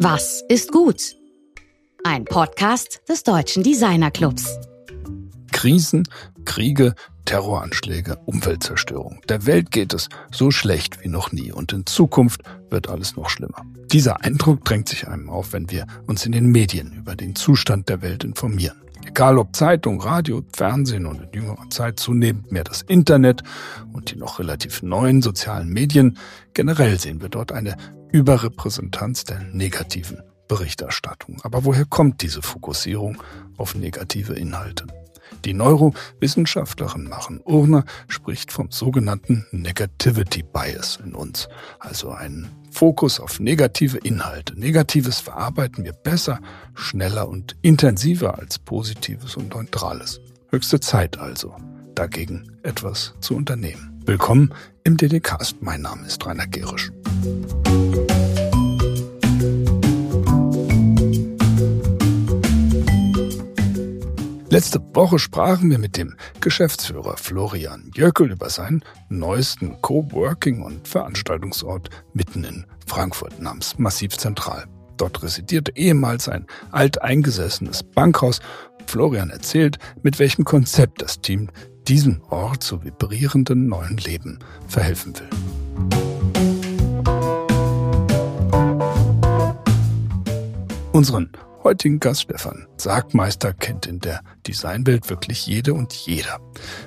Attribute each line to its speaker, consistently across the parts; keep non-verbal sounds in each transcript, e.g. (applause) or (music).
Speaker 1: Was ist gut? Ein Podcast des Deutschen Designer Clubs.
Speaker 2: Krisen, Kriege, Terroranschläge, Umweltzerstörung. Der Welt geht es so schlecht wie noch nie und in Zukunft wird alles noch schlimmer. Dieser Eindruck drängt sich einem auf, wenn wir uns in den Medien über den Zustand der Welt informieren. Egal ob Zeitung, Radio, Fernsehen und in jüngerer Zeit zunehmend mehr das Internet und die noch relativ neuen sozialen Medien, generell sehen wir dort eine Überrepräsentanz der negativen Berichterstattung. Aber woher kommt diese Fokussierung auf negative Inhalte? Die Neurowissenschaftlerin Machen Urner spricht vom sogenannten Negativity Bias in uns, also einen Fokus auf negative Inhalte. Negatives verarbeiten wir besser, schneller und intensiver als Positives und Neutrales. Höchste Zeit also, dagegen etwas zu unternehmen. Willkommen im DDcast. Mein Name ist Rainer Gerisch. Letzte Woche sprachen wir mit dem Geschäftsführer Florian Jöckel über seinen neuesten Coworking- und Veranstaltungsort mitten in Frankfurt namens Massiv Zentral. Dort residierte ehemals ein alteingesessenes Bankhaus. Florian erzählt, mit welchem Konzept das Team diesem Ort zu vibrierenden neuen Leben verhelfen will. Unseren heutigen Gast Stefan Sargmeister kennt in der Designwelt wirklich jede und jeder.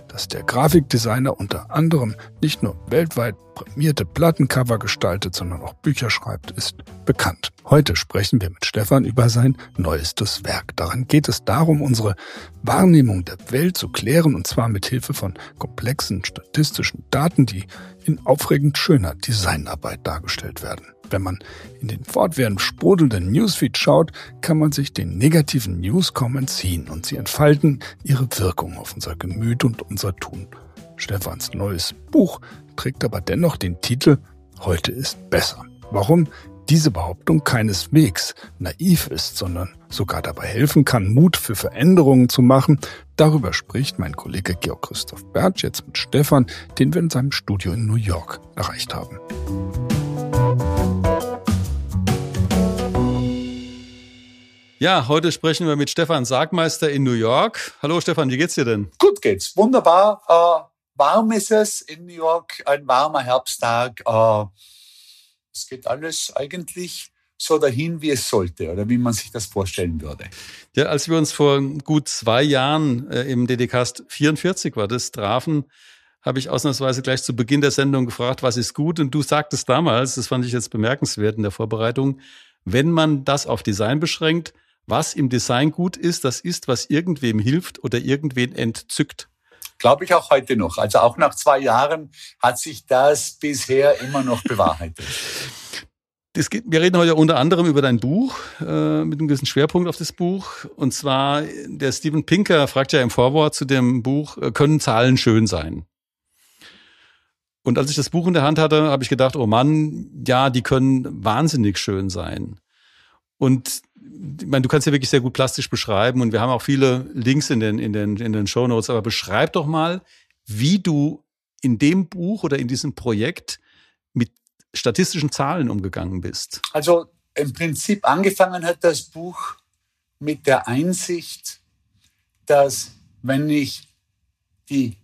Speaker 2: Dass der Grafikdesigner unter anderem nicht nur weltweit prämierte Plattencover gestaltet, sondern auch Bücher schreibt, ist bekannt. Heute sprechen wir mit Stefan über sein neuestes Werk. Daran geht es darum, unsere Wahrnehmung der Welt zu klären und zwar mit Hilfe von komplexen statistischen Daten, die in aufregend schöner Designarbeit dargestellt werden. Wenn man in den fortwährend sprudelnden Newsfeed schaut, kann man sich den negativen News kaum entziehen und sie entfalten ihre Wirkung auf unser Gemüt und unser Tun. Stefans neues Buch trägt aber dennoch den Titel Heute ist besser. Warum diese Behauptung keineswegs naiv ist, sondern sogar dabei helfen kann, Mut für Veränderungen zu machen, darüber spricht mein Kollege Georg Christoph Bertsch jetzt mit Stefan, den wir in seinem Studio in New York erreicht haben.
Speaker 3: Ja, heute sprechen wir mit Stefan Sargmeister in New York. Hallo Stefan, wie geht's dir denn?
Speaker 4: Gut geht's, wunderbar. Äh, warm ist es in New York, ein warmer Herbsttag. Äh, es geht alles eigentlich so dahin, wie es sollte oder wie man sich das vorstellen würde.
Speaker 3: Ja, als wir uns vor gut zwei Jahren äh, im DDcast 44 war das trafen, habe ich ausnahmsweise gleich zu Beginn der Sendung gefragt, was ist gut? Und du sagtest damals, das fand ich jetzt bemerkenswert in der Vorbereitung, wenn man das auf Design beschränkt, was im Design gut ist, das ist, was irgendwem hilft oder irgendwen entzückt.
Speaker 4: Glaube ich auch heute noch. Also auch nach zwei Jahren hat sich das bisher immer noch bewahrheitet.
Speaker 3: Geht, wir reden heute unter anderem über dein Buch, äh, mit einem gewissen Schwerpunkt auf das Buch. Und zwar, der Steven Pinker fragt ja im Vorwort zu dem Buch, äh, können Zahlen schön sein? Und als ich das Buch in der Hand hatte, habe ich gedacht, oh Mann, ja, die können wahnsinnig schön sein. Und ich meine, du kannst ja wirklich sehr gut plastisch beschreiben und wir haben auch viele Links in den, in den, in den Show Notes, aber beschreib doch mal, wie du in dem Buch oder in diesem Projekt mit statistischen Zahlen umgegangen bist.
Speaker 4: Also im Prinzip angefangen hat das Buch mit der Einsicht, dass wenn ich die,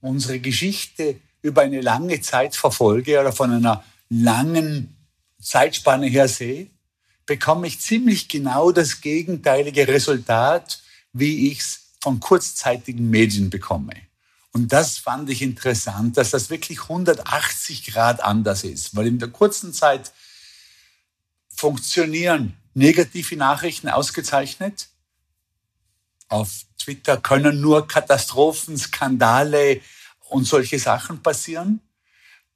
Speaker 4: unsere Geschichte über eine lange Zeit verfolge oder von einer langen Zeitspanne her sehe, bekomme ich ziemlich genau das gegenteilige Resultat, wie ich es von kurzzeitigen Medien bekomme. Und das fand ich interessant, dass das wirklich 180 Grad anders ist, weil in der kurzen Zeit funktionieren negative Nachrichten ausgezeichnet. Auf Twitter können nur Katastrophen, Skandale und solche Sachen passieren,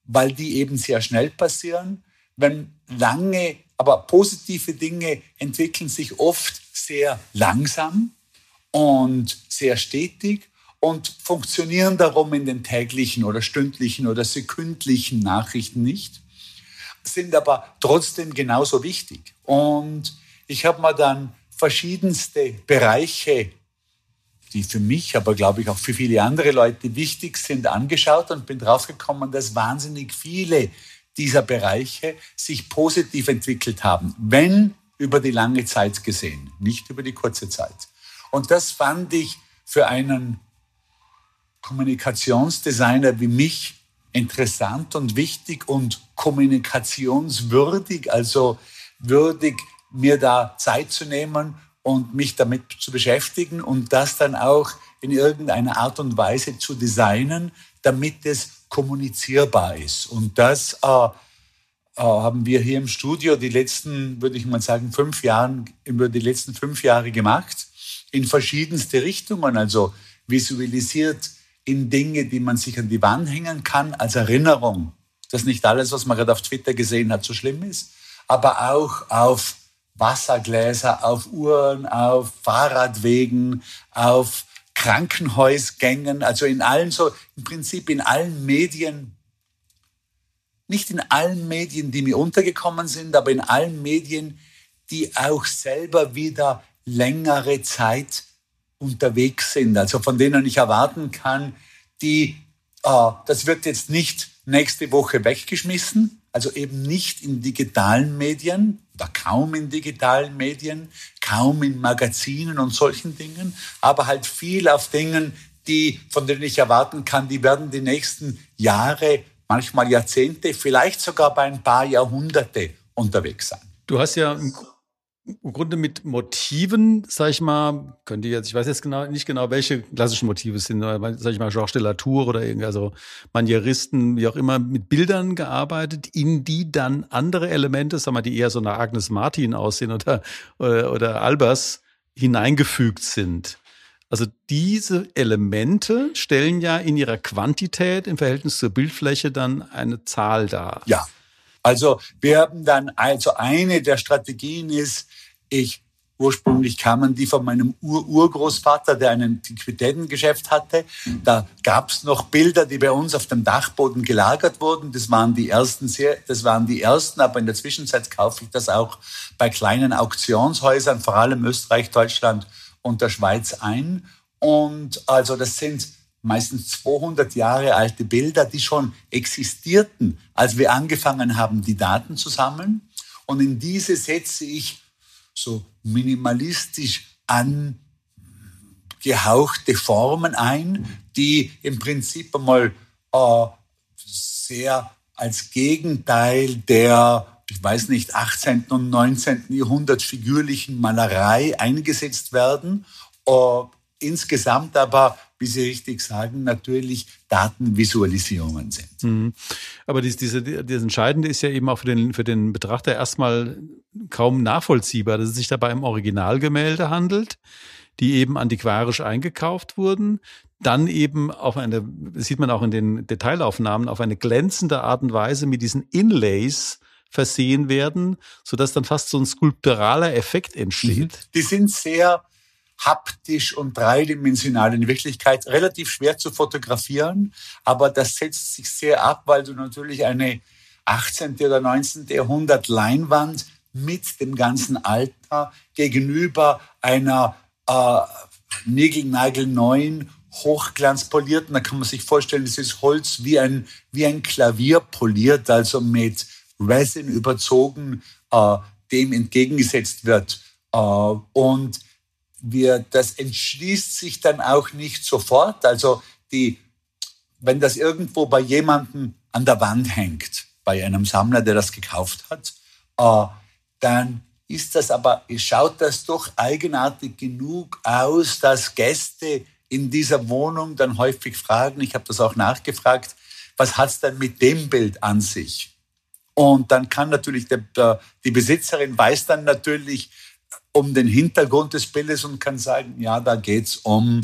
Speaker 4: weil die eben sehr schnell passieren. Wenn lange aber positive Dinge entwickeln sich oft sehr langsam und sehr stetig und funktionieren darum in den täglichen oder stündlichen oder sekündlichen Nachrichten nicht, sind aber trotzdem genauso wichtig. Und ich habe mir dann verschiedenste Bereiche, die für mich, aber glaube ich auch für viele andere Leute wichtig sind, angeschaut und bin draufgekommen, dass wahnsinnig viele dieser Bereiche sich positiv entwickelt haben, wenn über die lange Zeit gesehen, nicht über die kurze Zeit. Und das fand ich für einen Kommunikationsdesigner wie mich interessant und wichtig und kommunikationswürdig, also würdig, mir da Zeit zu nehmen und mich damit zu beschäftigen und das dann auch in irgendeiner Art und Weise zu designen, damit es kommunizierbar ist. Und das äh, äh, haben wir hier im Studio die letzten, würde ich mal sagen, fünf Jahren, über die letzten fünf Jahre gemacht, in verschiedenste Richtungen, also visualisiert in Dinge, die man sich an die Wand hängen kann, als Erinnerung, dass nicht alles, was man gerade auf Twitter gesehen hat, so schlimm ist, aber auch auf Wassergläser, auf Uhren, auf Fahrradwegen, auf Krankenhausgängen, also in allen so, im Prinzip in allen Medien, nicht in allen Medien, die mir untergekommen sind, aber in allen Medien, die auch selber wieder längere Zeit unterwegs sind, also von denen ich erwarten kann, die, äh, das wird jetzt nicht nächste Woche weggeschmissen, also eben nicht in digitalen Medien oder kaum in digitalen Medien, kaum in Magazinen und solchen Dingen, aber halt viel auf Dingen, die, von denen ich erwarten kann, die werden die nächsten Jahre, manchmal Jahrzehnte, vielleicht sogar bei ein paar Jahrhunderte unterwegs sein.
Speaker 3: Du hast ja im Grunde mit Motiven, sag ich mal, könnte jetzt, ich weiß jetzt genau, nicht genau, welche klassischen Motive sind, sag ich mal, Georges de la Tour oder irgendwie, also Manieristen, wie auch immer, mit Bildern gearbeitet, in die dann andere Elemente, sag mal, die eher so nach Agnes Martin aussehen oder, oder, oder Albers hineingefügt sind. Also diese Elemente stellen ja in ihrer Quantität im Verhältnis zur Bildfläche dann eine Zahl dar.
Speaker 4: Ja. Also wir haben dann, also eine der Strategien ist, ich Ursprünglich kamen die von meinem Ur-Urgroßvater, der ein Antiquitätengeschäft hatte. Da gab es noch Bilder, die bei uns auf dem Dachboden gelagert wurden. Das waren die ersten, sehr, das waren die ersten. Aber in der Zwischenzeit kaufe ich das auch bei kleinen Auktionshäusern, vor allem Österreich, Deutschland und der Schweiz ein. Und also das sind meistens 200 Jahre alte Bilder, die schon existierten, als wir angefangen haben, die Daten zu sammeln. Und in diese setze ich so minimalistisch angehauchte Formen ein, die im Prinzip einmal äh, sehr als Gegenteil der, ich weiß nicht, 18. und 19. Jahrhundert figürlichen Malerei eingesetzt werden. Äh, insgesamt aber wie Sie richtig sagen, natürlich Datenvisualisierungen sind. Mhm.
Speaker 3: Aber dies, diese, das Entscheidende ist ja eben auch für den, für den Betrachter erstmal kaum nachvollziehbar, dass es sich dabei um Originalgemälde handelt, die eben antiquarisch eingekauft wurden, dann eben auf eine, das sieht man auch in den Detailaufnahmen, auf eine glänzende Art und Weise mit diesen Inlays versehen werden, sodass dann fast so ein skulpturaler Effekt entsteht.
Speaker 4: Die sind sehr haptisch und dreidimensional in Wirklichkeit relativ schwer zu fotografieren, aber das setzt sich sehr ab, weil du natürlich eine 18. oder 19. Jahrhundert Leinwand mit dem ganzen Alter gegenüber einer äh, neuen hochglanzpolierten, da kann man sich vorstellen, dieses Holz wie ein, wie ein Klavier poliert, also mit Resin überzogen, äh, dem entgegengesetzt wird. Äh, und wir, das entschließt sich dann auch nicht sofort. Also die, wenn das irgendwo bei jemandem an der Wand hängt, bei einem Sammler, der das gekauft hat, äh, dann ist das aber, schaut das doch eigenartig genug aus, dass Gäste in dieser Wohnung dann häufig fragen, ich habe das auch nachgefragt, was hat's denn mit dem Bild an sich? Und dann kann natürlich der, der, die Besitzerin weiß dann natürlich, um den Hintergrund des Bildes und kann sagen, ja, da geht es um,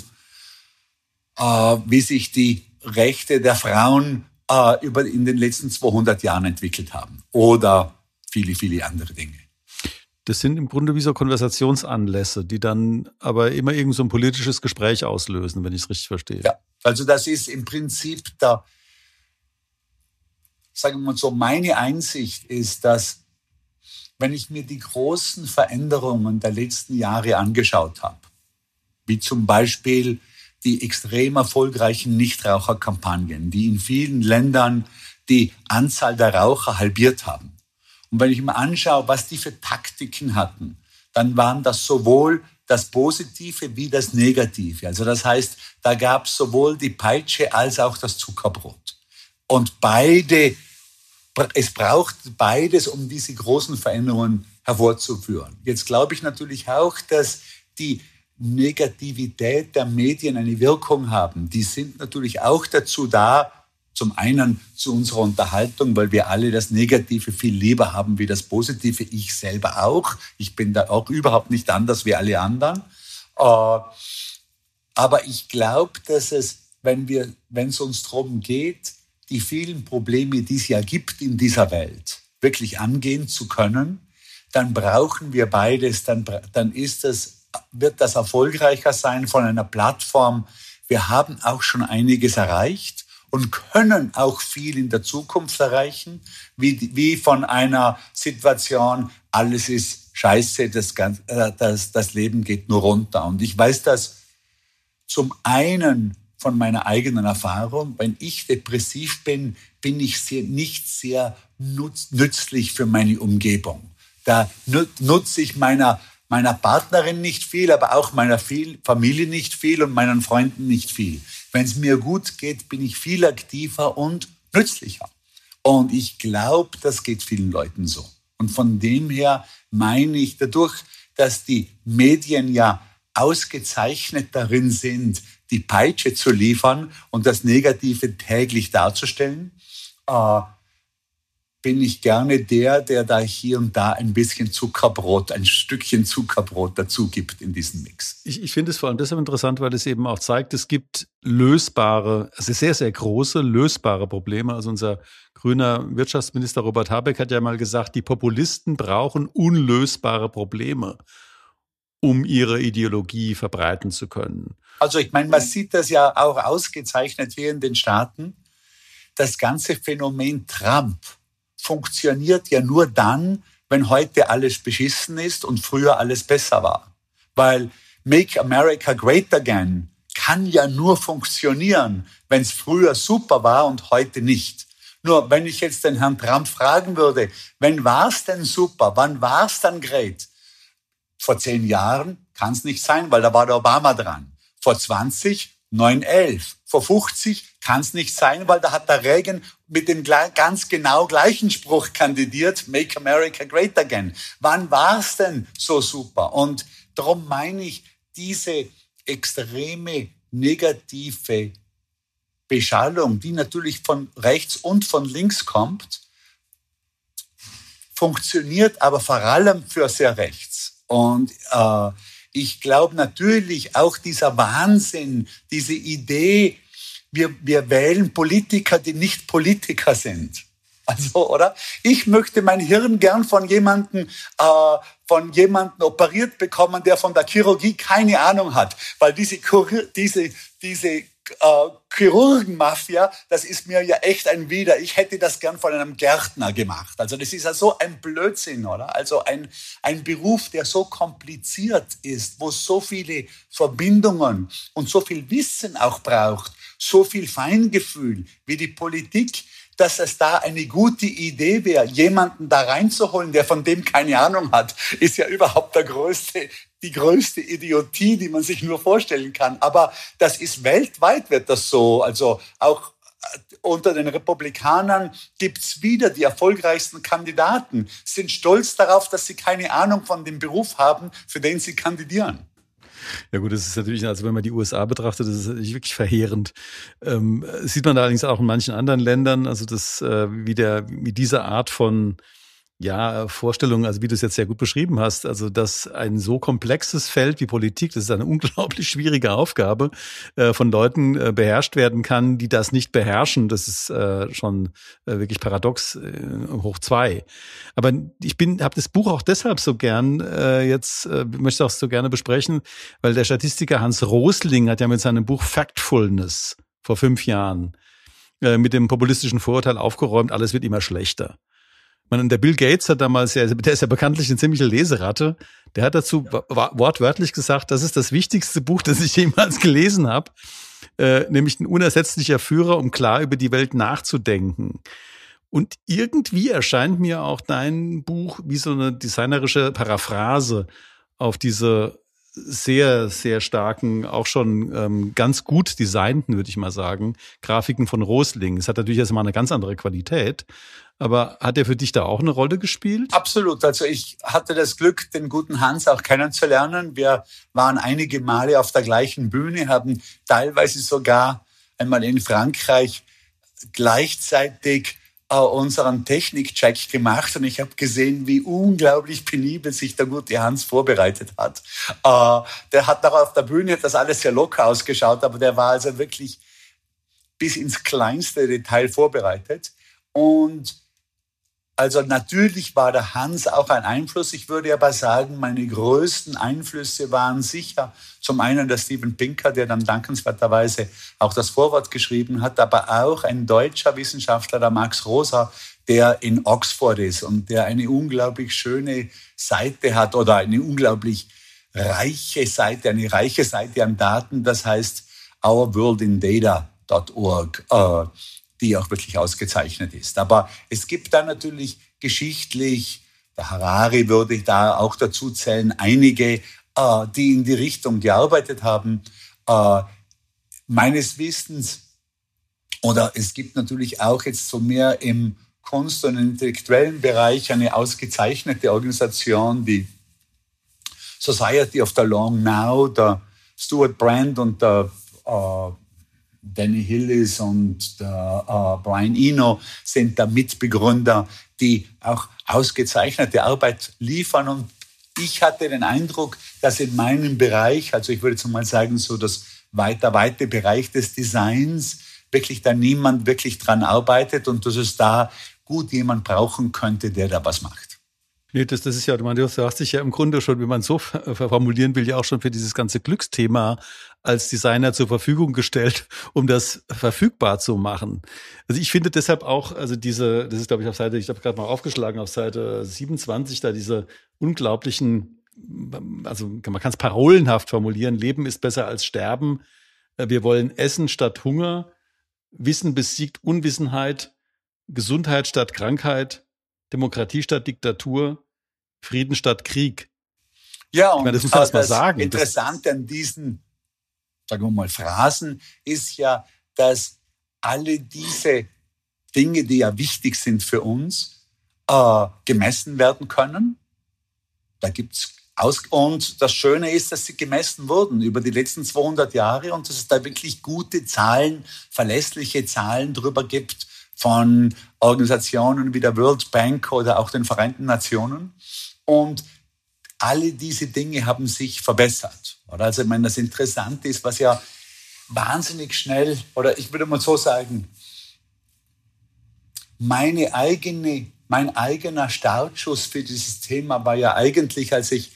Speaker 4: äh, wie sich die Rechte der Frauen äh, über, in den letzten 200 Jahren entwickelt haben oder viele, viele andere Dinge.
Speaker 3: Das sind im Grunde wie so Konversationsanlässe, die dann aber immer irgend so ein politisches Gespräch auslösen, wenn ich es richtig verstehe.
Speaker 4: Ja, also das ist im Prinzip der, sagen wir mal so, meine Einsicht ist, dass wenn ich mir die großen Veränderungen der letzten Jahre angeschaut habe, wie zum Beispiel die extrem erfolgreichen Nichtraucherkampagnen, die in vielen Ländern die Anzahl der Raucher halbiert haben. Und wenn ich mir anschaue, was die für Taktiken hatten, dann waren das sowohl das Positive wie das Negative. Also das heißt, da gab es sowohl die Peitsche als auch das Zuckerbrot. Und beide, es braucht beides, um diese großen Veränderungen hervorzuführen. Jetzt glaube ich natürlich auch, dass die Negativität der Medien eine Wirkung haben. Die sind natürlich auch dazu da, zum einen zu unserer Unterhaltung, weil wir alle das Negative viel lieber haben wie das Positive. Ich selber auch. Ich bin da auch überhaupt nicht anders wie alle anderen. Äh, aber ich glaube, dass es, wenn wir, wenn es uns darum geht, die vielen Probleme, die es ja gibt in dieser Welt, wirklich angehen zu können, dann brauchen wir beides. Dann, dann ist das, wird das erfolgreicher sein von einer Plattform. Wir haben auch schon einiges erreicht und können auch viel in der Zukunft erreichen, wie, wie von einer Situation, alles ist scheiße, das, äh, das, das Leben geht nur runter. Und ich weiß das zum einen von meiner eigenen Erfahrung, wenn ich depressiv bin, bin ich sehr, nicht sehr nutz, nützlich für meine Umgebung. Da nutze ich meiner, meiner Partnerin nicht viel, aber auch meiner Familie nicht viel und meinen Freunden nicht viel. Wenn es mir gut geht, bin ich viel aktiver und nützlicher. Und ich glaube, das geht vielen Leuten so. Und von dem her meine ich, dadurch, dass die Medien ja ausgezeichnet darin sind, die Peitsche zu liefern und das Negative täglich darzustellen, äh, bin ich gerne der, der da hier und da ein bisschen Zuckerbrot, ein Stückchen Zuckerbrot dazu gibt in diesen Mix.
Speaker 3: Ich, ich finde es vor allem deshalb interessant, weil es eben auch zeigt, es gibt lösbare, also sehr, sehr große lösbare Probleme. Also unser grüner Wirtschaftsminister Robert Habeck hat ja mal gesagt, die Populisten brauchen unlösbare Probleme, um ihre Ideologie verbreiten zu können.
Speaker 4: Also ich meine, man sieht das ja auch ausgezeichnet hier in den Staaten. Das ganze Phänomen Trump funktioniert ja nur dann, wenn heute alles beschissen ist und früher alles besser war. Weil Make America Great Again kann ja nur funktionieren, wenn es früher super war und heute nicht. Nur wenn ich jetzt den Herrn Trump fragen würde, wann war es denn super, wann war es dann great? Vor zehn Jahren kann es nicht sein, weil da war der Obama dran. Vor 20, 9-11. Vor 50 kann es nicht sein, weil da hat der Reagan mit dem ganz genau gleichen Spruch kandidiert, Make America Great Again. Wann war es denn so super? Und darum meine ich, diese extreme negative Beschallung, die natürlich von rechts und von links kommt, funktioniert aber vor allem für sehr rechts. Und äh, ich glaube natürlich auch dieser Wahnsinn, diese Idee, wir, wir wählen Politiker, die nicht Politiker sind. Also, oder? Ich möchte mein Hirn gern von jemandem, äh, von jemandem operiert bekommen, der von der Chirurgie keine Ahnung hat, weil diese, diese, diese äh, Chirurgenmafia, das ist mir ja echt ein Wider. Ich hätte das gern von einem Gärtner gemacht. Also das ist ja so ein Blödsinn, oder? Also ein, ein Beruf, der so kompliziert ist, wo so viele Verbindungen und so viel Wissen auch braucht, so viel Feingefühl wie die Politik, dass es da eine gute Idee wäre, jemanden da reinzuholen, der von dem keine Ahnung hat, ist ja überhaupt der größte, die größte Idiotie, die man sich nur vorstellen kann. Aber das ist weltweit wird das so. Also auch äh, unter den Republikanern gibt's wieder die erfolgreichsten Kandidaten, sind stolz darauf, dass sie keine Ahnung von dem Beruf haben, für den sie kandidieren.
Speaker 3: Ja gut, das ist natürlich, also wenn man die USA betrachtet, das ist wirklich verheerend. Ähm, sieht man allerdings auch in manchen anderen Ländern, also das, äh, wie der, wie diese Art von ja, Vorstellung, also wie du es jetzt sehr gut beschrieben hast, also dass ein so komplexes Feld wie Politik, das ist eine (laughs) unglaublich schwierige Aufgabe, äh, von Leuten äh, beherrscht werden kann, die das nicht beherrschen. Das ist äh, schon äh, wirklich paradox äh, hoch zwei. Aber ich bin, habe das Buch auch deshalb so gern äh, jetzt möchte auch so gerne besprechen, weil der Statistiker Hans Rosling hat ja mit seinem Buch Factfulness vor fünf Jahren mit dem populistischen Vorurteil aufgeräumt, alles wird immer schlechter. Man, der Bill Gates hat damals ja, der ist ja bekanntlich eine ziemliche Leseratte. Der hat dazu wortwörtlich gesagt, das ist das wichtigste Buch, das ich jemals gelesen habe, äh, nämlich ein unersetzlicher Führer, um klar über die Welt nachzudenken. Und irgendwie erscheint mir auch dein Buch wie so eine designerische Paraphrase auf diese sehr, sehr starken, auch schon ähm, ganz gut designten, würde ich mal sagen, Grafiken von Rosling. Es hat natürlich erstmal eine ganz andere Qualität. Aber hat er für dich da auch eine Rolle gespielt?
Speaker 4: Absolut. Also ich hatte das Glück, den guten Hans auch kennenzulernen. Wir waren einige Male auf der gleichen Bühne, haben teilweise sogar einmal in Frankreich gleichzeitig äh, unseren Technikcheck gemacht und ich habe gesehen, wie unglaublich penibel sich der gute Hans vorbereitet hat. Äh, der hat auch auf der Bühne das alles sehr locker ausgeschaut, aber der war also wirklich bis ins kleinste Detail vorbereitet. Und also natürlich war der Hans auch ein Einfluss. Ich würde aber sagen, meine größten Einflüsse waren sicher zum einen der Steven Pinker, der dann dankenswerterweise auch das Vorwort geschrieben hat, aber auch ein deutscher Wissenschaftler, der Max Rosa, der in Oxford ist und der eine unglaublich schöne Seite hat oder eine unglaublich reiche Seite, eine reiche Seite an Daten, das heißt ourworldindata.org. Die auch wirklich ausgezeichnet ist. Aber es gibt da natürlich geschichtlich, der Harari würde ich da auch dazu zählen, einige, äh, die in die Richtung gearbeitet haben. Äh, meines Wissens, oder es gibt natürlich auch jetzt so mehr im Kunst- und intellektuellen Bereich eine ausgezeichnete Organisation, die Society of the Long Now, der Stuart Brand und der äh, Danny Hillis und der, äh, Brian Eno sind da Mitbegründer, die auch ausgezeichnete Arbeit liefern. Und ich hatte den Eindruck, dass in meinem Bereich, also ich würde jetzt mal sagen, so das weiter, weite Bereich des Designs, wirklich da niemand wirklich dran arbeitet und dass es da gut jemand brauchen könnte, der da was macht.
Speaker 3: Nee, das, das ist ja, du hast dich ja im Grunde schon, wie man so formulieren will, ja auch schon für dieses ganze Glücksthema als Designer zur Verfügung gestellt, um das verfügbar zu machen. Also ich finde deshalb auch, also diese, das ist glaube ich auf Seite, ich habe gerade mal aufgeschlagen, auf Seite 27, da diese unglaublichen, also man kann es parolenhaft formulieren, Leben ist besser als Sterben. Wir wollen Essen statt Hunger, Wissen besiegt Unwissenheit, Gesundheit statt Krankheit, Demokratie statt Diktatur, Frieden statt Krieg.
Speaker 4: Ja, und meine, das, muss man mal sagen. Interessante an diesen, sagen wir mal, Phrasen ist ja, dass alle diese Dinge, die ja wichtig sind für uns, äh, gemessen werden können. Da gibt's aus und das Schöne ist, dass sie gemessen wurden über die letzten 200 Jahre und dass es da wirklich gute Zahlen, verlässliche Zahlen drüber gibt von Organisationen wie der World Bank oder auch den Vereinten Nationen. Und alle diese Dinge haben sich verbessert. Oder? Also, ich meine, das Interessante ist, was ja wahnsinnig schnell, oder ich würde mal so sagen, meine eigene, mein eigener Startschuss für dieses Thema war ja eigentlich, als ich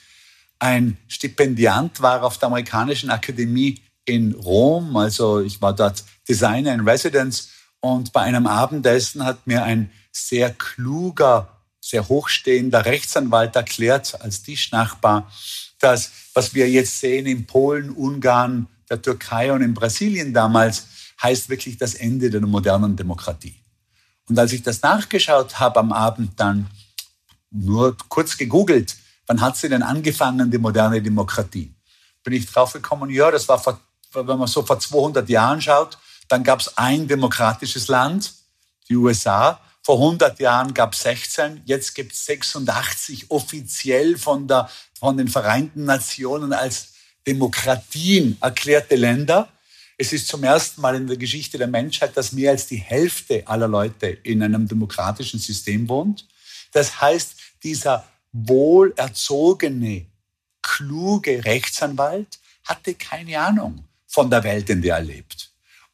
Speaker 4: ein Stipendiant war auf der amerikanischen Akademie in Rom. Also ich war dort Designer in Residence und bei einem Abendessen hat mir ein sehr kluger sehr hochstehender Rechtsanwalt erklärt als Tischnachbar, dass was wir jetzt sehen in Polen, Ungarn, der Türkei und in Brasilien damals, heißt wirklich das Ende der modernen Demokratie. Und als ich das nachgeschaut habe am Abend dann, nur kurz gegoogelt, wann hat sie denn angefangen, die moderne Demokratie? Bin ich draufgekommen, ja, das war, vor, wenn man so vor 200 Jahren schaut, dann gab es ein demokratisches Land, die USA, vor 100 Jahren gab es 16, jetzt gibt es 86 offiziell von, der, von den Vereinten Nationen als Demokratien erklärte Länder. Es ist zum ersten Mal in der Geschichte der Menschheit, dass mehr als die Hälfte aller Leute in einem demokratischen System wohnt. Das heißt, dieser wohlerzogene, kluge Rechtsanwalt hatte keine Ahnung von der Welt, in der er lebt.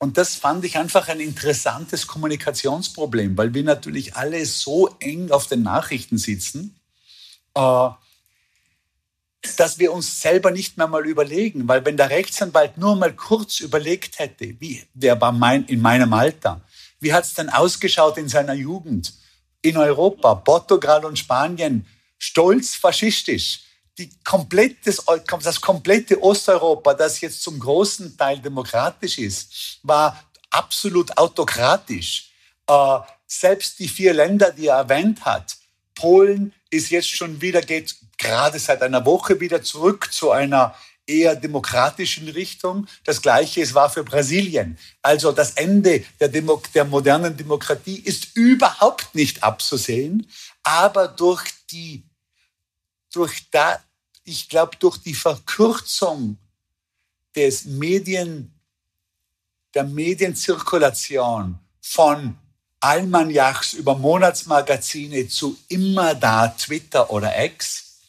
Speaker 4: Und das fand ich einfach ein interessantes Kommunikationsproblem, weil wir natürlich alle so eng auf den Nachrichten sitzen, äh, dass wir uns selber nicht mehr mal überlegen, weil wenn der Rechtsanwalt nur mal kurz überlegt hätte, wie der war mein, in meinem Alter, wie hat es denn ausgeschaut in seiner Jugend? In Europa, Portugal und Spanien, stolz faschistisch, die komplette, das komplette Osteuropa, das jetzt zum großen Teil demokratisch ist, war absolut autokratisch. Äh, selbst die vier Länder, die er erwähnt hat, Polen ist jetzt schon wieder, geht gerade seit einer Woche wieder zurück zu einer eher demokratischen Richtung. Das Gleiche es war für Brasilien. Also das Ende der, Demo der modernen Demokratie ist überhaupt nicht abzusehen, aber durch die, durch da, ich glaube, durch die Verkürzung des Medien, der Medienzirkulation von Almanachs über Monatsmagazine zu immer da Twitter oder X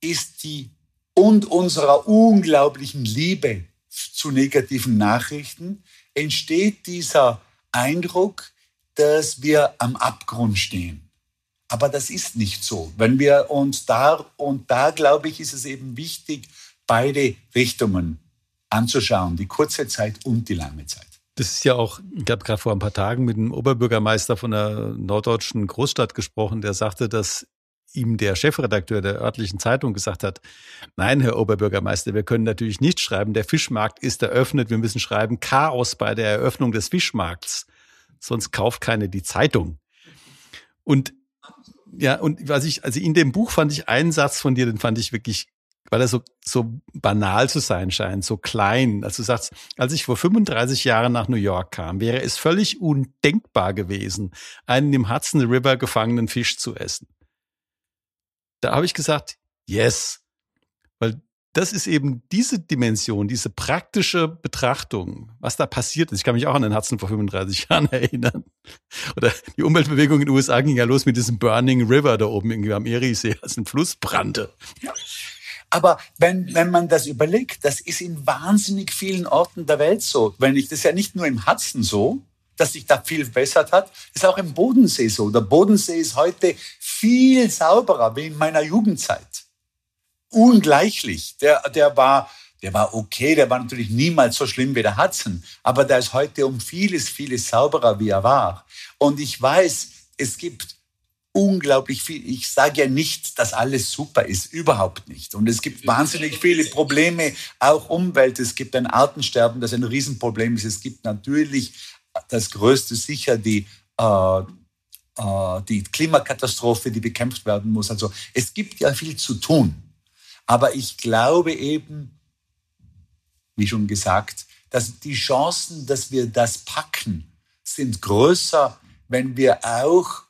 Speaker 4: ist die und unserer unglaublichen Liebe zu negativen Nachrichten entsteht dieser Eindruck, dass wir am Abgrund stehen. Aber das ist nicht so. Wenn wir uns da, und da glaube ich, ist es eben wichtig, beide Richtungen anzuschauen, die kurze Zeit und die lange Zeit.
Speaker 3: Das ist ja auch, ich habe gerade vor ein paar Tagen mit dem Oberbürgermeister von der norddeutschen Großstadt gesprochen, der sagte, dass ihm der Chefredakteur der örtlichen Zeitung gesagt hat, nein, Herr Oberbürgermeister, wir können natürlich nicht schreiben, der Fischmarkt ist eröffnet, wir müssen schreiben Chaos bei der Eröffnung des Fischmarkts, sonst kauft keine die Zeitung. Und ja, und was ich, also in dem Buch fand ich einen Satz von dir, den fand ich wirklich, weil er so, so banal zu sein scheint, so klein. Also du sagst, als ich vor 35 Jahren nach New York kam, wäre es völlig undenkbar gewesen, einen im Hudson River gefangenen Fisch zu essen da habe ich gesagt, yes. Das ist eben diese Dimension, diese praktische Betrachtung, was da passiert ist. Ich kann mich auch an den Hudson vor 35 (laughs) Jahren erinnern. Oder die Umweltbewegung in den USA ging ja los mit diesem Burning River da oben irgendwie am Eriesee, (laughs) als ein Fluss brannte.
Speaker 4: Aber wenn, wenn man das überlegt, das ist in wahnsinnig vielen Orten der Welt so. Wenn ich das ist ja nicht nur im Hudson so, dass sich da viel verbessert hat, ist auch im Bodensee so. Der Bodensee ist heute viel sauberer wie in meiner Jugendzeit. Ungleichlich. Der, der war, der war okay, der war natürlich niemals so schlimm wie der Hudson, aber der ist heute um vieles, vieles sauberer, wie er war. Und ich weiß, es gibt unglaublich viel. Ich sage ja nicht, dass alles super ist, überhaupt nicht. Und es gibt wahnsinnig viele Probleme, auch Umwelt. Es gibt ein Artensterben, das ein Riesenproblem ist. Es gibt natürlich das größte sicher die, äh, äh, die Klimakatastrophe, die bekämpft werden muss. Also es gibt ja viel zu tun. Aber ich glaube eben, wie schon gesagt, dass die Chancen, dass wir das packen, sind größer, wenn wir auch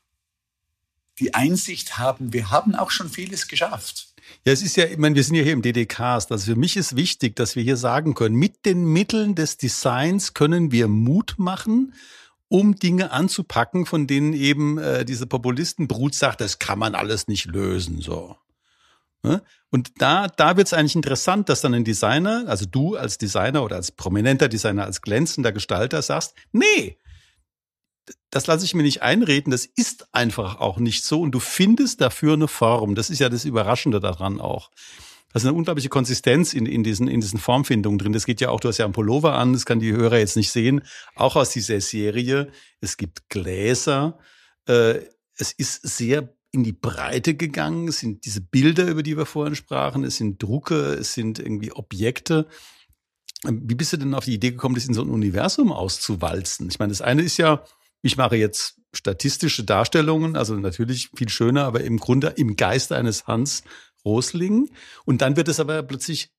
Speaker 4: die Einsicht haben, wir haben auch schon vieles geschafft.
Speaker 3: Ja, es ist ja, ich meine, wir sind ja hier im DDCast. Also für mich ist wichtig, dass wir hier sagen können, mit den Mitteln des Designs können wir Mut machen, um Dinge anzupacken, von denen eben äh, diese Populistenbrut sagt, das kann man alles nicht lösen, so. Ne? Und da, da wird es eigentlich interessant, dass dann ein Designer, also du als Designer oder als prominenter Designer, als glänzender Gestalter sagst, nee, das lasse ich mir nicht einreden, das ist einfach auch nicht so und du findest dafür eine Form. Das ist ja das Überraschende daran auch. Da ist eine unglaubliche Konsistenz in, in, diesen, in diesen Formfindungen drin. Das geht ja auch, du hast ja einen Pullover an, das kann die Hörer jetzt nicht sehen, auch aus dieser Serie. Es gibt Gläser. Äh, es ist sehr in die Breite gegangen. Es sind diese Bilder, über die wir vorhin sprachen. Es sind Drucke, es sind irgendwie Objekte. Wie bist du denn auf die Idee gekommen, das in so ein Universum auszuwalzen? Ich meine, das eine ist ja, ich mache jetzt statistische Darstellungen, also natürlich viel schöner, aber im Grunde im Geiste eines Hans Rosling. Und dann wird es aber plötzlich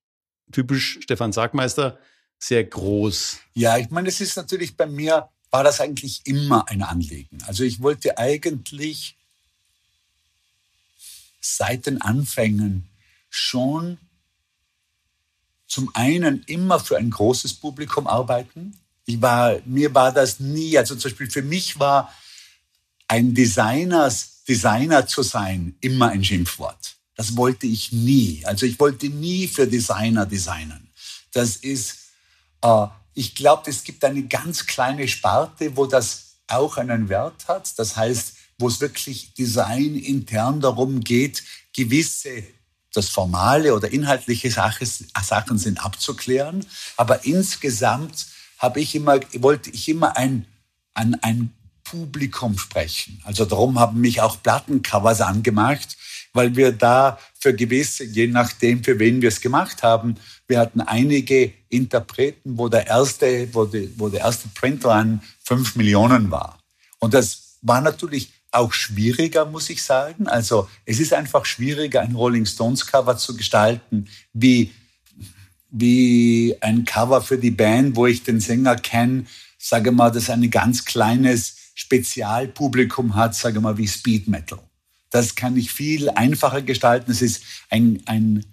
Speaker 3: typisch Stefan Sagmeister sehr groß.
Speaker 4: Ja, ich meine, es ist natürlich bei mir, war das eigentlich immer ein Anliegen. Also ich wollte eigentlich seit den Anfängen schon zum einen immer für ein großes Publikum arbeiten, ich war, mir war das nie, also zum Beispiel für mich war ein Designers, Designer zu sein immer ein Schimpfwort. Das wollte ich nie. Also ich wollte nie für Designer designen. Das ist, äh, ich glaube, es gibt eine ganz kleine Sparte, wo das auch einen Wert hat. Das heißt, wo es wirklich Design intern darum geht, gewisse das formale oder inhaltliche Sachen sind abzuklären. Aber insgesamt habe ich immer, wollte ich immer ein, an ein Publikum sprechen. Also darum haben mich auch Plattencovers angemacht, weil wir da für gewisse, je nachdem, für wen wir es gemacht haben, wir hatten einige Interpreten, wo der erste, wo, die, wo der erste Printrun fünf Millionen war. Und das war natürlich auch schwieriger, muss ich sagen. Also es ist einfach schwieriger, ein Rolling Stones Cover zu gestalten, wie, wie ein Cover für die Band, wo ich den Sänger kenne, sage mal, das ein ganz kleines Spezialpublikum hat, sage mal, wie Speed Metal. Das kann ich viel einfacher gestalten. Es ist ein, ein,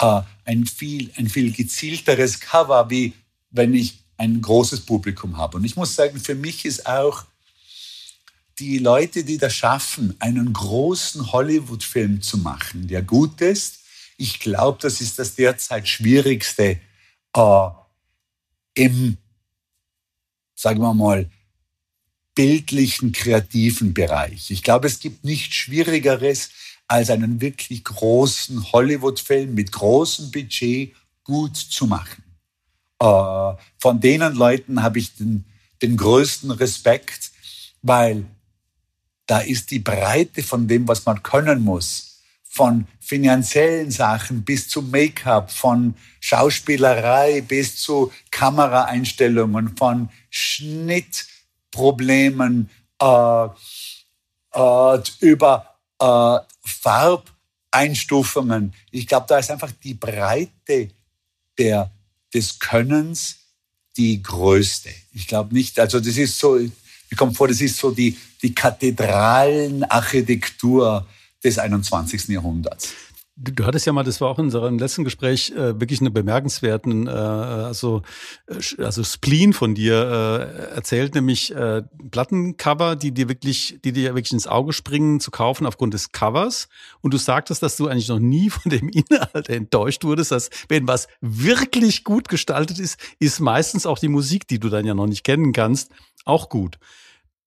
Speaker 4: äh, ein, viel, ein viel gezielteres Cover, wie wenn ich ein großes Publikum habe. Und ich muss sagen, für mich ist auch die Leute, die das schaffen, einen großen Hollywood-Film zu machen, der gut ist, ich glaube, das ist das derzeit Schwierigste äh, im, sagen wir mal, bildlichen, kreativen Bereich. Ich glaube, es gibt nichts Schwierigeres, als einen wirklich großen Hollywood-Film mit großem Budget gut zu machen. Äh, von denen Leuten habe ich den, den größten Respekt, weil da ist die Breite von dem, was man können muss, von finanziellen Sachen bis zu Make-up, von Schauspielerei bis zu Kameraeinstellungen, von Schnittproblemen äh, äh, über äh, Farbeinstufungen. Ich glaube, da ist einfach die Breite der, des Könnens die größte. Ich glaube nicht, also das ist so, mir kommt vor, das ist so die, die Kathedralenarchitektur des 21. Jahrhunderts.
Speaker 3: Du, hattest ja mal, das war auch in unserem letzten Gespräch, äh, wirklich eine bemerkenswerten, äh, also, äh, also Spleen von dir äh, erzählt, nämlich äh, Plattencover, die dir wirklich, die dir wirklich ins Auge springen, zu kaufen aufgrund des Covers. Und du sagtest, dass du eigentlich noch nie von dem (laughs) Inhalt enttäuscht wurdest, dass wenn was wirklich gut gestaltet ist, ist meistens auch die Musik, die du dann ja noch nicht kennen kannst, auch gut.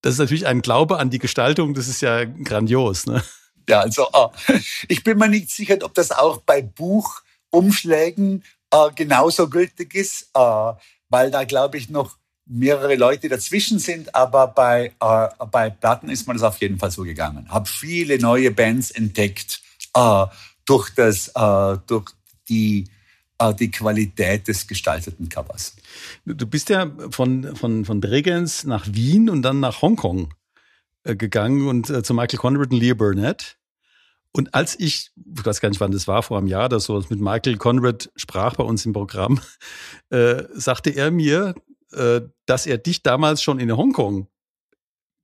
Speaker 3: Das ist natürlich ein Glaube an die Gestaltung, das ist ja grandios. Ne?
Speaker 4: Ja, also äh, ich bin mir nicht sicher, ob das auch bei Buchumschlägen äh, genauso gültig ist, äh, weil da glaube ich noch mehrere Leute dazwischen sind, aber bei, äh, bei Platten ist man das auf jeden Fall so gegangen. Habe viele neue Bands entdeckt äh, durch, das, äh, durch die die Qualität des gestalteten Covers.
Speaker 3: Du bist ja von, von, von Bregenz nach Wien und dann nach Hongkong äh, gegangen und äh, zu Michael Conrad und Leah Burnett. Und als ich, ich weiß gar nicht, wann das war, vor einem Jahr oder so, mit Michael Conrad sprach bei uns im Programm, (laughs) äh, sagte er mir, äh, dass er dich damals schon in Hongkong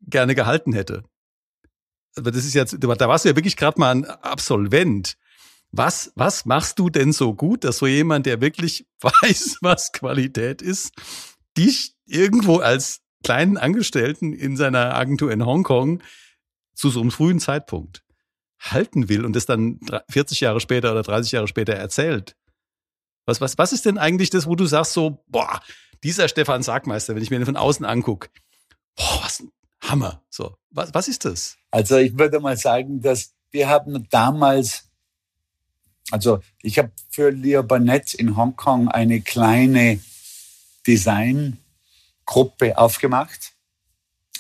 Speaker 3: gerne gehalten hätte. Aber das ist jetzt, da warst du ja wirklich gerade mal ein Absolvent. Was, was machst du denn so gut, dass so jemand, der wirklich (laughs) weiß, was Qualität ist, dich irgendwo als kleinen Angestellten in seiner Agentur in Hongkong zu so einem frühen Zeitpunkt halten will und das dann 40 Jahre später oder 30 Jahre später erzählt? Was, was, was ist denn eigentlich das, wo du sagst so, boah, dieser Stefan Sargmeister, wenn ich mir den von außen angucke, boah, was ein Hammer. So, was, was ist das?
Speaker 4: Also ich würde mal sagen, dass wir haben damals also ich habe für Leo Burnett in Hongkong eine kleine Designgruppe aufgemacht.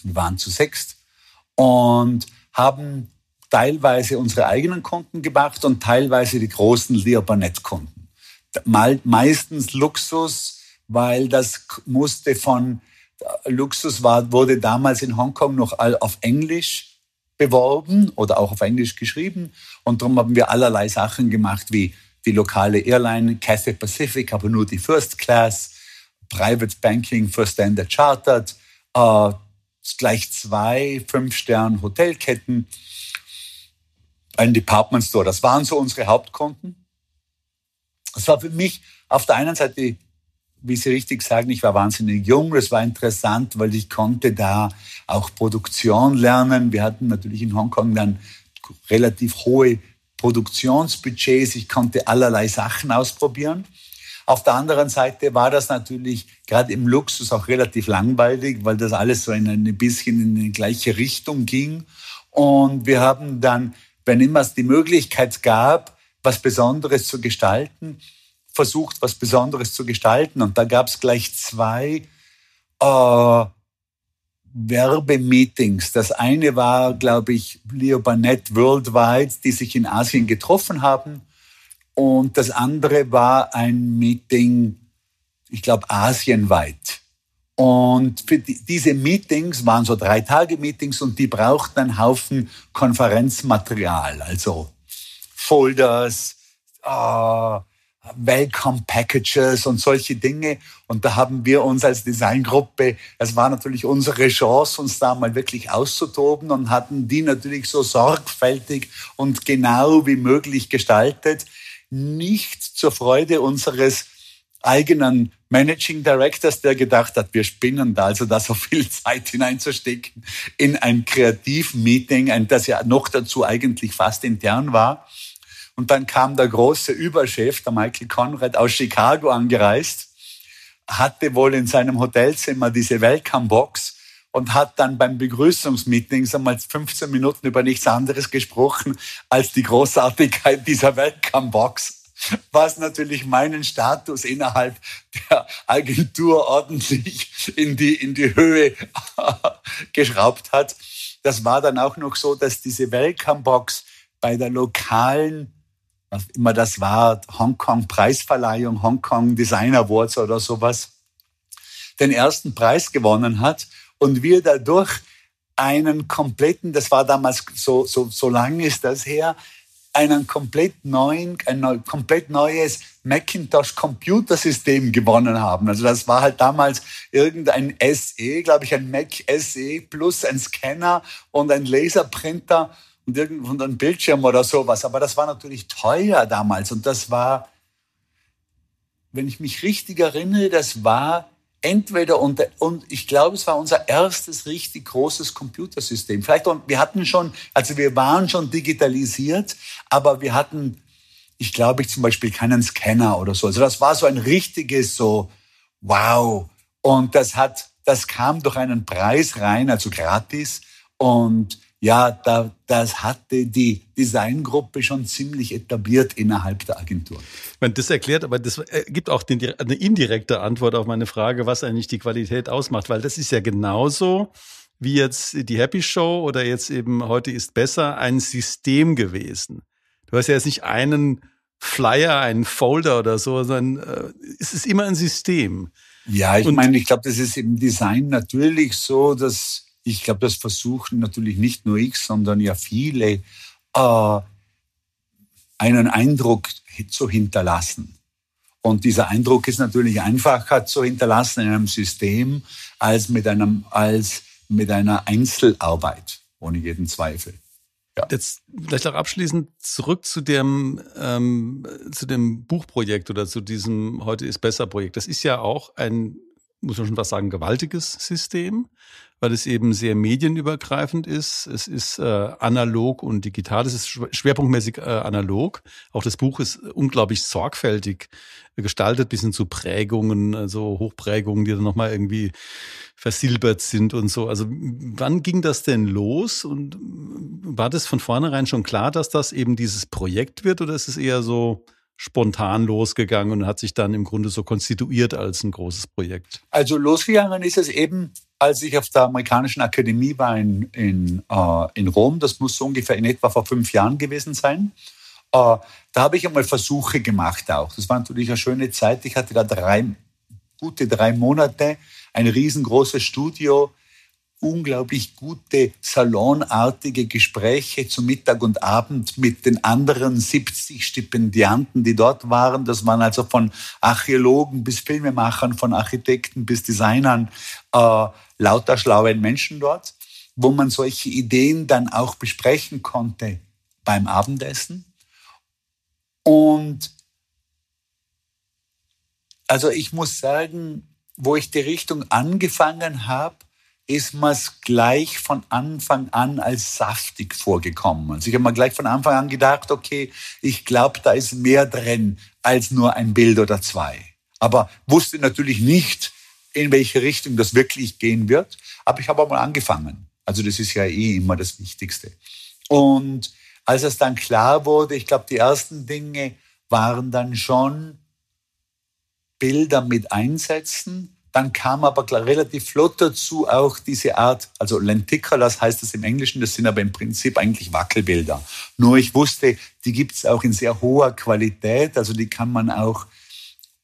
Speaker 4: Wir waren zu sechst und haben teilweise unsere eigenen Kunden gemacht und teilweise die großen Leo Burnett Kunden. Meistens Luxus, weil das musste von Luxus war, wurde damals in Hongkong noch auf Englisch beworben oder auch auf Englisch geschrieben. Und darum haben wir allerlei Sachen gemacht, wie die lokale Airline Cathay Pacific, aber nur die First Class, Private Banking für Standard Chartered, äh, gleich zwei Fünf-Stern-Hotelketten, ein Department Store. Das waren so unsere Hauptkunden. Das war für mich auf der einen Seite wie Sie richtig sagen, ich war wahnsinnig jung. Das war interessant, weil ich konnte da auch Produktion lernen. Wir hatten natürlich in Hongkong dann relativ hohe Produktionsbudgets. Ich konnte allerlei Sachen ausprobieren. Auf der anderen Seite war das natürlich gerade im Luxus auch relativ langweilig, weil das alles so in ein bisschen in die gleiche Richtung ging. Und wir haben dann, wenn immer es die Möglichkeit gab, was Besonderes zu gestalten, versucht, was Besonderes zu gestalten. Und da gab es gleich zwei äh, Werbemeetings. Das eine war, glaube ich, Leo Burnett Worldwide, die sich in Asien getroffen haben. Und das andere war ein Meeting, ich glaube, asienweit. Und für die, diese Meetings waren so drei Tage Meetings und die brauchten einen Haufen Konferenzmaterial, also Folders, äh, Welcome Packages und solche Dinge. Und da haben wir uns als Designgruppe, das war natürlich unsere Chance, uns da mal wirklich auszutoben und hatten die natürlich so sorgfältig und genau wie möglich gestaltet. Nicht zur Freude unseres eigenen Managing Directors, der gedacht hat, wir spinnen da, also da so viel (laughs) Zeit hineinzustecken in ein Kreativmeeting, das ja noch dazu eigentlich fast intern war. Und dann kam der große Überchef, der Michael Conrad, aus Chicago angereist, hatte wohl in seinem Hotelzimmer diese Welcome-Box und hat dann beim Begrüßungsmeeting einmal 15 Minuten über nichts anderes gesprochen als die Großartigkeit dieser Welcome-Box was natürlich meinen Status innerhalb der Agentur ordentlich in die, in die Höhe (laughs) geschraubt hat. Das war dann auch noch so, dass diese Welcome-Box bei der lokalen was immer das war, Hongkong Preisverleihung, Hongkong Design Awards oder sowas, den ersten Preis gewonnen hat und wir dadurch einen kompletten, das war damals so, so, so lang ist das her, einen komplett neuen, ein komplett neues Macintosh Computersystem gewonnen haben. Also das war halt damals irgendein SE, glaube ich, ein Mac SE plus ein Scanner und ein Laserprinter und irgendwo ein Bildschirm oder sowas. Aber das war natürlich teuer damals und das war, wenn ich mich richtig erinnere, das war entweder unter, und ich glaube, es war unser erstes richtig großes Computersystem. Vielleicht, und wir hatten schon, also wir waren schon digitalisiert, aber wir hatten, ich glaube, ich zum Beispiel keinen Scanner oder so. Also das war so ein richtiges so, wow. Und das hat, das kam durch einen Preis rein, also gratis. Und ja, da, das hatte die Designgruppe schon ziemlich etabliert innerhalb der Agentur.
Speaker 3: meine, das erklärt, aber das gibt auch eine indirekte Antwort auf meine Frage, was eigentlich die Qualität ausmacht, weil das ist ja genauso wie jetzt die Happy Show oder jetzt eben heute ist besser ein System gewesen. Du hast ja jetzt nicht einen Flyer, einen Folder oder so, sondern äh, es ist immer ein System.
Speaker 4: Ja, ich Und meine, ich glaube, das ist im Design natürlich so, dass ich glaube, das versuchen natürlich nicht nur ich, sondern ja viele, äh, einen Eindruck zu hinterlassen. Und dieser Eindruck ist natürlich einfacher zu hinterlassen in einem System als mit, einem, als mit einer Einzelarbeit, ohne jeden Zweifel.
Speaker 3: Ja. Jetzt vielleicht auch abschließend zurück zu dem, ähm, zu dem Buchprojekt oder zu diesem Heute ist besser Projekt. Das ist ja auch ein, muss man schon was sagen, gewaltiges System weil es eben sehr medienübergreifend ist. Es ist äh, analog und digital. Es ist schwerpunktmäßig äh, analog. Auch das Buch ist unglaublich sorgfältig gestaltet, bis hin zu Prägungen, also Hochprägungen, die dann nochmal irgendwie versilbert sind und so. Also wann ging das denn los und war das von vornherein schon klar, dass das eben dieses Projekt wird oder ist es eher so spontan losgegangen und hat sich dann im Grunde so konstituiert als ein großes Projekt?
Speaker 4: Also losgegangen ist es eben als ich auf der amerikanischen Akademie war in, in, äh, in Rom, das muss so ungefähr in etwa vor fünf Jahren gewesen sein, äh, da habe ich einmal Versuche gemacht auch. Das war natürlich eine schöne Zeit. Ich hatte da drei, gute drei Monate, ein riesengroßes Studio, unglaublich gute salonartige Gespräche zu Mittag und Abend mit den anderen 70 Stipendianten, die dort waren. Das waren also von Archäologen bis Filmemachern, von Architekten bis Designern, äh, lauter schlauen Menschen dort, wo man solche Ideen dann auch besprechen konnte beim Abendessen. Und also ich muss sagen, wo ich die Richtung angefangen habe, ist mir gleich von Anfang an als saftig vorgekommen. Also ich habe mir gleich von Anfang an gedacht, okay, ich glaube, da ist mehr drin als nur ein Bild oder zwei. Aber wusste natürlich nicht, in welche Richtung das wirklich gehen wird. Aber ich habe mal angefangen. Also das ist ja eh immer das Wichtigste. Und als es dann klar wurde, ich glaube, die ersten Dinge waren dann schon Bilder mit Einsätzen, dann kam aber relativ flott dazu auch diese Art, also Lenticulas heißt das im Englischen, das sind aber im Prinzip eigentlich Wackelbilder. Nur ich wusste, die gibt es auch in sehr hoher Qualität, also die kann man auch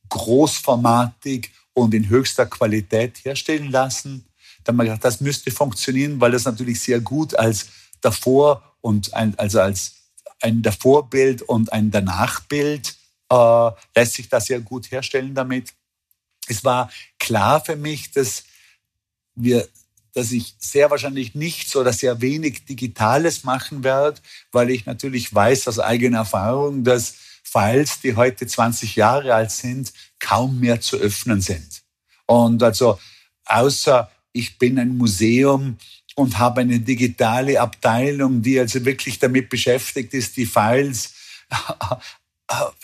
Speaker 4: großformatig und in höchster Qualität herstellen lassen. Dann haben wir gedacht, das müsste funktionieren, weil das natürlich sehr gut als davor und ein, also als ein Davorbild und ein Danachbild äh, lässt sich das sehr gut herstellen damit. Es war klar für mich, dass wir dass ich sehr wahrscheinlich nichts oder sehr wenig Digitales machen werde, weil ich natürlich weiß aus eigener Erfahrung, dass Files, die heute 20 Jahre alt sind, kaum mehr zu öffnen sind. Und also außer ich bin ein Museum und habe eine digitale Abteilung, die also wirklich damit beschäftigt ist, die Files (laughs)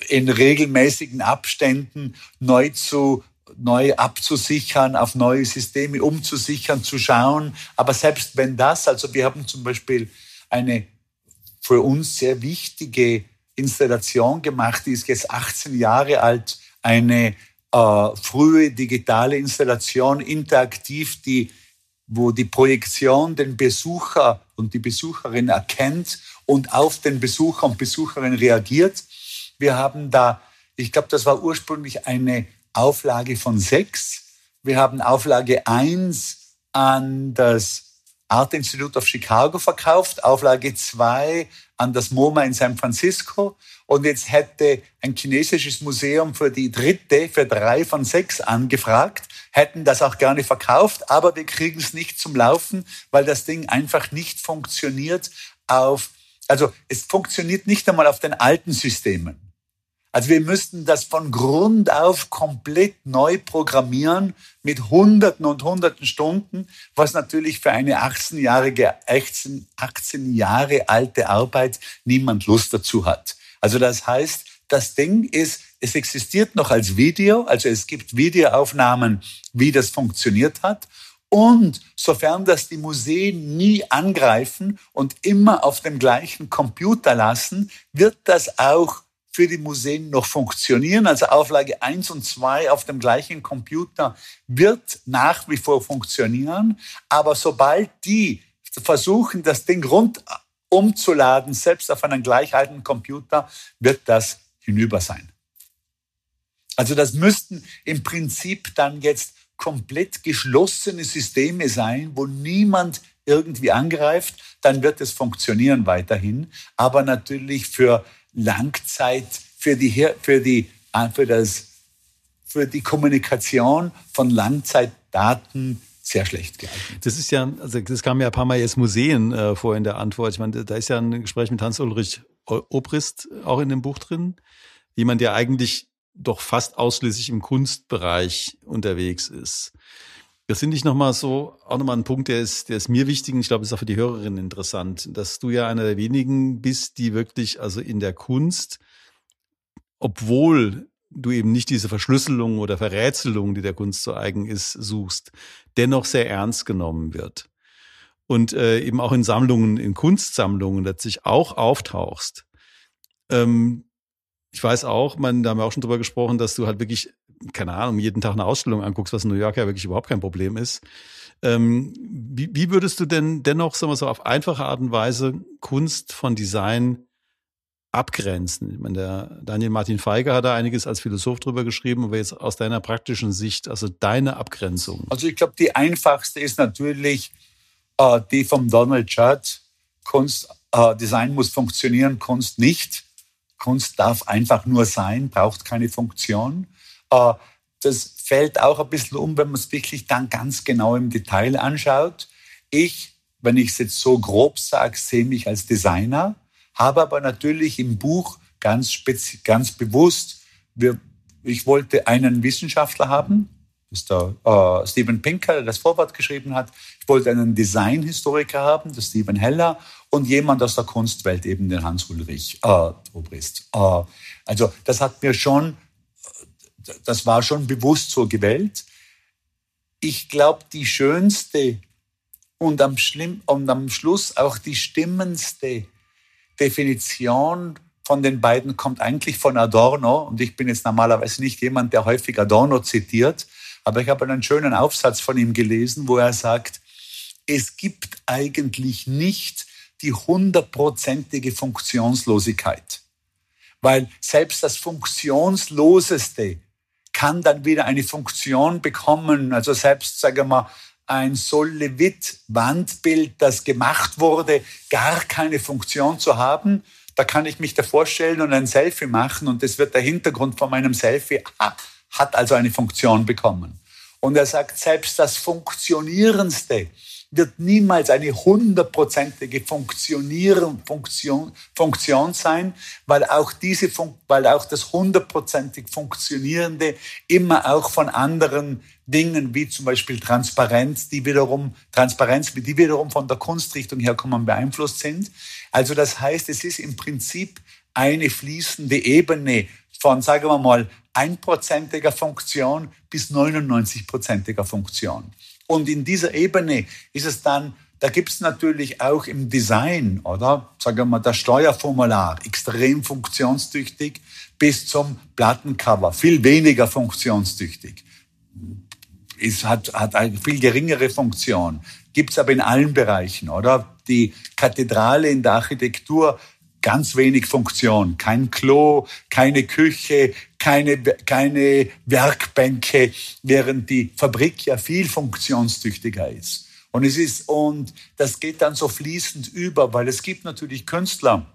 Speaker 4: in regelmäßigen Abständen neu zu neu abzusichern, auf neue Systeme umzusichern, zu schauen. Aber selbst wenn das, also wir haben zum Beispiel eine für uns sehr wichtige Installation gemacht, die ist jetzt 18 Jahre alt, eine äh, frühe digitale Installation, interaktiv, die, wo die Projektion den Besucher und die Besucherin erkennt und auf den Besucher und Besucherin reagiert. Wir haben da, ich glaube, das war ursprünglich eine Auflage von sechs. Wir haben Auflage eins an das Art Institute of Chicago verkauft, Auflage zwei an das MoMA in San Francisco. Und jetzt hätte ein chinesisches Museum für die dritte, für drei von sechs angefragt, hätten das auch gerne verkauft, aber wir kriegen es nicht zum Laufen, weil das Ding einfach nicht funktioniert auf, also es funktioniert nicht einmal auf den alten Systemen. Also wir müssten das von Grund auf komplett neu programmieren mit Hunderten und Hunderten Stunden, was natürlich für eine 18-jährige, 18, 18 Jahre alte Arbeit niemand Lust dazu hat. Also das heißt, das Ding ist, es existiert noch als Video, also es gibt Videoaufnahmen, wie das funktioniert hat. Und sofern das die Museen nie angreifen und immer auf dem gleichen Computer lassen, wird das auch für die Museen noch funktionieren. Also Auflage 1 und 2 auf dem gleichen Computer wird nach wie vor funktionieren. Aber sobald die versuchen, das Ding rund umzuladen, selbst auf einen gleich alten Computer, wird das hinüber sein. Also das müssten im Prinzip dann jetzt komplett geschlossene Systeme sein, wo niemand irgendwie angreift, dann wird es funktionieren weiterhin. Aber natürlich für Langzeit für die, für die, äh, für das, für die Kommunikation von Langzeitdaten sehr schlecht geeignet.
Speaker 3: Das ist ja, also das kam ja ein paar Mal jetzt Museen äh, vor in der Antwort. Ich meine, da ist ja ein Gespräch mit Hans-Ulrich Obrist auch in dem Buch drin. Jemand, der eigentlich doch fast ausschließlich im Kunstbereich unterwegs ist. Das finde ich nochmal so, auch nochmal ein Punkt, der ist, der ist mir wichtig und ich glaube, ist auch für die Hörerinnen interessant, dass du ja einer der wenigen bist, die wirklich also in der Kunst, obwohl du eben nicht diese Verschlüsselung oder Verrätselung, die der Kunst so eigen ist, suchst, dennoch sehr ernst genommen wird. Und äh, eben auch in Sammlungen, in Kunstsammlungen letztlich auch auftauchst. Ähm, ich weiß auch, man, da haben wir auch schon drüber gesprochen, dass du halt wirklich keine Ahnung, jeden Tag eine Ausstellung anguckst, was in New York ja wirklich überhaupt kein Problem ist. Ähm, wie, wie würdest du denn dennoch, sagen wir so, auf einfache Art und Weise Kunst von Design abgrenzen? Ich meine, der Daniel Martin Feiger hat da einiges als Philosoph drüber geschrieben, aber jetzt aus deiner praktischen Sicht, also deine Abgrenzung.
Speaker 4: Also ich glaube, die einfachste ist natürlich äh, die vom Donald Judd. Kunst, äh, Design muss funktionieren, Kunst nicht. Kunst darf einfach nur sein, braucht keine Funktion. Äh, das fällt auch ein bisschen um, wenn man es wirklich dann ganz genau im Detail anschaut. Ich, wenn ich es jetzt so grob sage, sehe mich als Designer, habe aber natürlich im Buch ganz, ganz bewusst, wir, ich wollte einen Wissenschaftler haben, das ist der äh, Steven Pinker, der das Vorwort geschrieben hat. Ich wollte einen Designhistoriker haben, der Steven Heller, und jemand aus der Kunstwelt, eben den Hans-Ulrich äh, Obrist. Äh, also das hat mir schon das war schon bewusst so gewählt. Ich glaube, die schönste und am, Schlimm, und am Schluss auch die stimmendste Definition von den beiden kommt eigentlich von Adorno. Und ich bin jetzt normalerweise nicht jemand, der häufig Adorno zitiert, aber ich habe einen schönen Aufsatz von ihm gelesen, wo er sagt, es gibt eigentlich nicht die hundertprozentige Funktionslosigkeit. Weil selbst das Funktionsloseste kann dann wieder eine Funktion bekommen. Also selbst, sagen wir mal, ein Solevit-Wandbild, das gemacht wurde, gar keine Funktion zu haben. Da kann ich mich da vorstellen und ein Selfie machen und das wird der Hintergrund von meinem Selfie, ah, hat also eine Funktion bekommen. Und er sagt, selbst das Funktionierendste wird niemals eine hundertprozentige Funktionieren, Funktion, Funktion sein, weil auch diese, weil auch das hundertprozentig Funktionierende immer auch von anderen Dingen wie zum Beispiel Transparenz, die wiederum, Transparenz, die wiederum von der Kunstrichtung herkommen, beeinflusst sind. Also das heißt, es ist im Prinzip eine fließende Ebene von, sagen wir mal, einprozentiger Funktion bis 99-prozentiger Funktion. Und in dieser Ebene ist es dann, da gibt es natürlich auch im Design, oder? Sagen wir mal, das Steuerformular, extrem funktionstüchtig, bis zum Plattencover, viel weniger funktionstüchtig. Es hat, hat eine viel geringere Funktion. Gibt es aber in allen Bereichen, oder? Die Kathedrale in der Architektur ganz wenig Funktion. Kein Klo, keine Küche, keine, keine Werkbänke, während die Fabrik ja viel funktionstüchtiger ist. Und es ist, und das geht dann so fließend über, weil es gibt natürlich Künstler,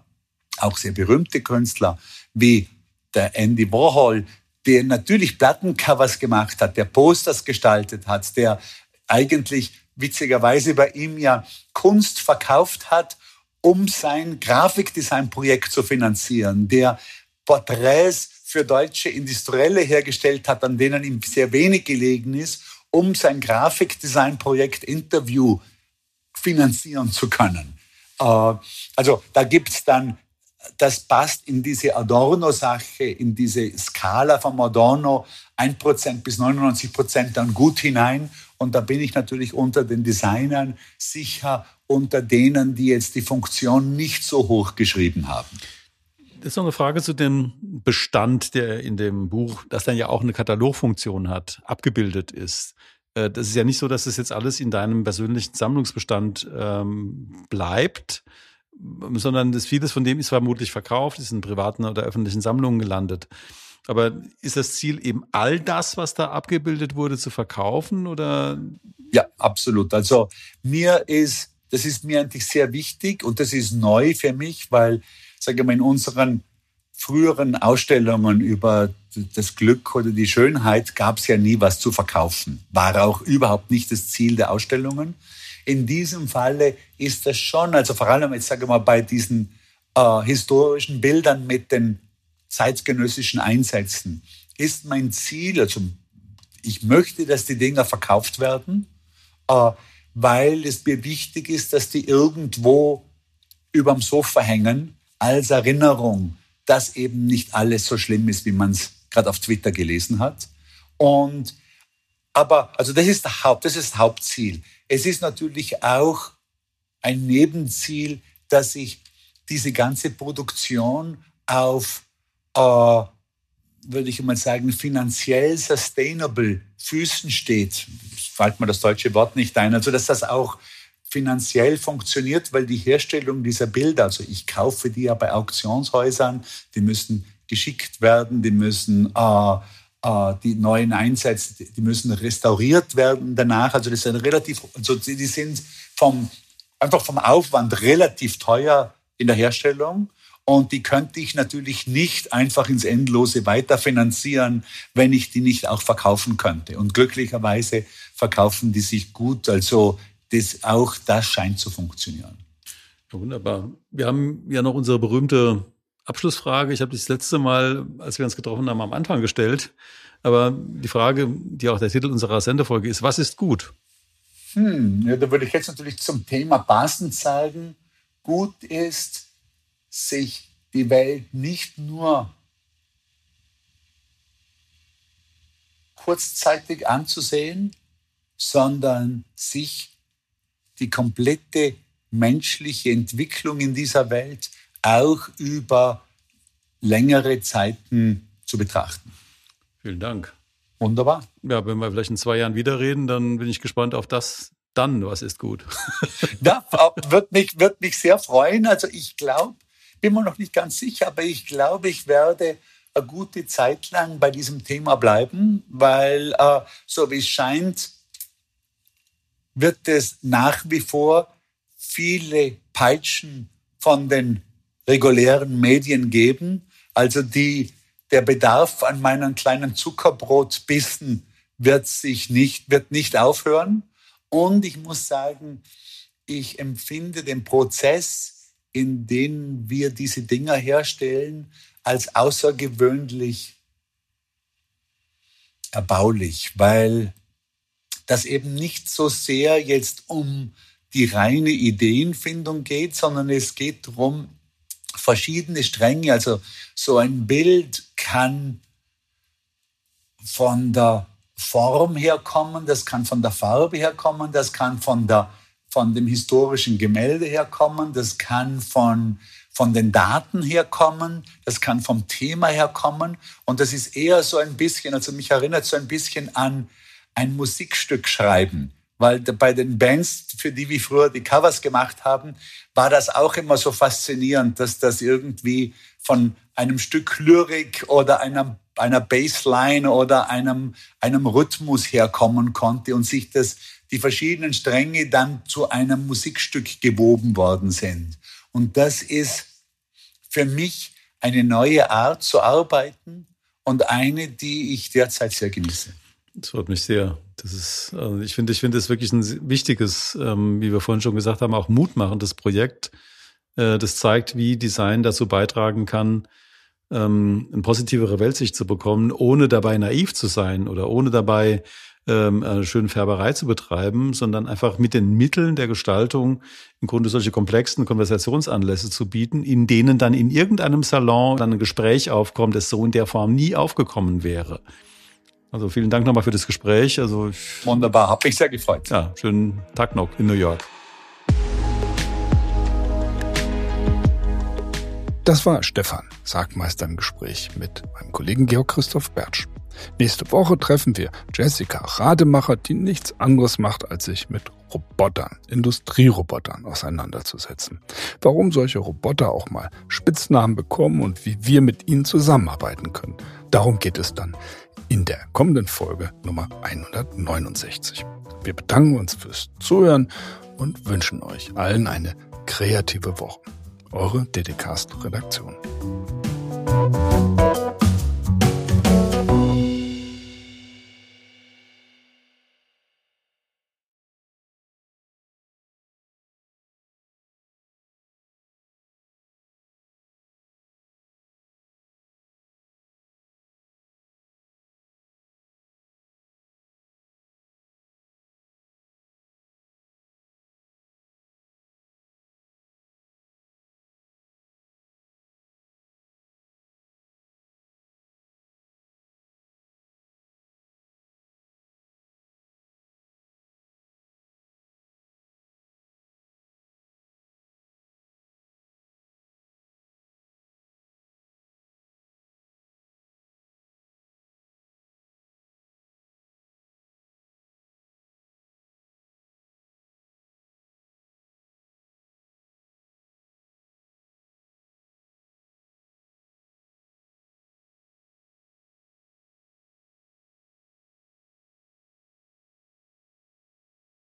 Speaker 4: auch sehr berühmte Künstler, wie der Andy Warhol, der natürlich Plattencovers gemacht hat, der Posters gestaltet hat, der eigentlich witzigerweise bei ihm ja Kunst verkauft hat um sein Grafikdesignprojekt zu finanzieren, der Porträts für deutsche Industrielle hergestellt hat, an denen ihm sehr wenig gelegen ist, um sein Grafikdesignprojekt Interview finanzieren zu können. Äh, also da gibt's dann, das passt in diese Adorno-Sache, in diese Skala von Adorno, 1% bis 99% dann gut hinein. Und da bin ich natürlich unter den Designern sicher unter denen, die jetzt die Funktion nicht so hoch geschrieben haben.
Speaker 3: Das ist noch eine Frage zu dem Bestand, der in dem Buch, das dann ja auch eine Katalogfunktion hat, abgebildet ist. Äh, das ist ja nicht so, dass es jetzt alles in deinem persönlichen Sammlungsbestand ähm, bleibt, sondern das vieles von dem ist vermutlich verkauft, ist in privaten oder öffentlichen Sammlungen gelandet. Aber ist das Ziel eben all das, was da abgebildet wurde, zu verkaufen oder?
Speaker 4: Ja, absolut. Also mir ist das ist mir eigentlich sehr wichtig und das ist neu für mich, weil, sage mal, in unseren früheren Ausstellungen über das Glück oder die Schönheit gab es ja nie was zu verkaufen. War auch überhaupt nicht das Ziel der Ausstellungen. In diesem Falle ist das schon, also vor allem jetzt sage ich mal bei diesen äh, historischen Bildern mit den zeitgenössischen Einsätzen, ist mein Ziel, also ich möchte, dass die Dinger verkauft werden. Äh, weil es mir wichtig ist, dass die irgendwo überm Sofa hängen als Erinnerung, dass eben nicht alles so schlimm ist, wie man es gerade auf Twitter gelesen hat. Und aber also das ist das Haupt, das ist Hauptziel. Es ist natürlich auch ein Nebenziel, dass ich diese ganze Produktion auf äh, würde ich mal sagen, finanziell sustainable Füßen steht. Fällt mir das deutsche Wort nicht ein. Also, dass das auch finanziell funktioniert, weil die Herstellung dieser Bilder, also ich kaufe die ja bei Auktionshäusern, die müssen geschickt werden, die müssen äh, äh, die neuen Einsätze, die müssen restauriert werden danach. Also das sind relativ, also die sind vom, einfach vom Aufwand relativ teuer in der Herstellung. Und die könnte ich natürlich nicht einfach ins Endlose weiterfinanzieren, wenn ich die nicht auch verkaufen könnte. Und glücklicherweise verkaufen die sich gut. Also das, auch das scheint zu funktionieren.
Speaker 3: Ja, wunderbar. Wir haben ja noch unsere berühmte Abschlussfrage. Ich habe das letzte Mal, als wir uns getroffen haben, am Anfang gestellt. Aber die Frage, die auch der Titel unserer Sendefolge ist, was ist gut?
Speaker 4: Hm, ja, da würde ich jetzt natürlich zum Thema passend sagen, gut ist, sich die Welt nicht nur kurzzeitig anzusehen, sondern sich die komplette menschliche Entwicklung in dieser Welt auch über längere Zeiten zu betrachten.
Speaker 3: Vielen Dank.
Speaker 4: Wunderbar.
Speaker 3: Ja, wenn wir vielleicht in zwei Jahren wieder reden, dann bin ich gespannt auf das dann, was ist gut. (laughs)
Speaker 4: ja, wird mich, wird mich sehr freuen. Also ich glaube, bin mir noch nicht ganz sicher, aber ich glaube, ich werde eine gute Zeit lang bei diesem Thema bleiben, weil äh, so wie es scheint, wird es nach wie vor viele Peitschen von den regulären Medien geben. Also die, der Bedarf an meinen kleinen Zuckerbrotbissen wird sich nicht, wird nicht aufhören. Und ich muss sagen, ich empfinde den Prozess, in dem wir diese Dinger herstellen, als außergewöhnlich erbaulich, weil das eben nicht so sehr jetzt um die reine Ideenfindung geht, sondern es geht darum, verschiedene Stränge, also so ein Bild kann von der Form herkommen, das kann von der Farbe herkommen, das kann von, der, von dem historischen Gemälde herkommen, das kann von, von den Daten herkommen, das kann vom Thema herkommen. Und das ist eher so ein bisschen, also mich erinnert so ein bisschen an ein Musikstück schreiben. Weil bei den Bands, für die wir früher die Covers gemacht haben, war das auch immer so faszinierend, dass das irgendwie von einem Stück Lyrik oder einer, einer Bassline oder einem, einem Rhythmus herkommen konnte und sich das, die verschiedenen Stränge dann zu einem Musikstück gewoben worden sind. Und das ist für mich eine neue Art zu arbeiten und eine, die ich derzeit sehr genieße.
Speaker 3: Das freut mich sehr. Das ist, also ich finde, ich finde es wirklich ein wichtiges, ähm, wie wir vorhin schon gesagt haben, auch mutmachendes Projekt. Äh, das zeigt, wie Design dazu beitragen kann, ähm, eine positivere Weltsicht zu bekommen, ohne dabei naiv zu sein oder ohne dabei ähm, eine schöne Färberei zu betreiben, sondern einfach mit den Mitteln der Gestaltung im Grunde solche komplexen Konversationsanlässe zu bieten, in denen dann in irgendeinem Salon dann ein Gespräch aufkommt, das so in der Form nie aufgekommen wäre. Also vielen Dank nochmal für das Gespräch. Also
Speaker 4: Wunderbar, habe mich sehr gefreut.
Speaker 3: Ja, schönen Tag noch in New York.
Speaker 2: Das war Stefan, Sargmeister im Gespräch mit meinem Kollegen Georg Christoph Bertsch. Nächste Woche treffen wir Jessica Rademacher, die nichts anderes macht, als sich mit Robotern, Industrierobotern auseinanderzusetzen. Warum solche Roboter auch mal Spitznamen bekommen und wie wir mit ihnen zusammenarbeiten können. Darum geht es dann in der kommenden Folge Nummer 169. Wir bedanken uns fürs Zuhören und wünschen euch allen eine kreative Woche. Eure DDcast Redaktion.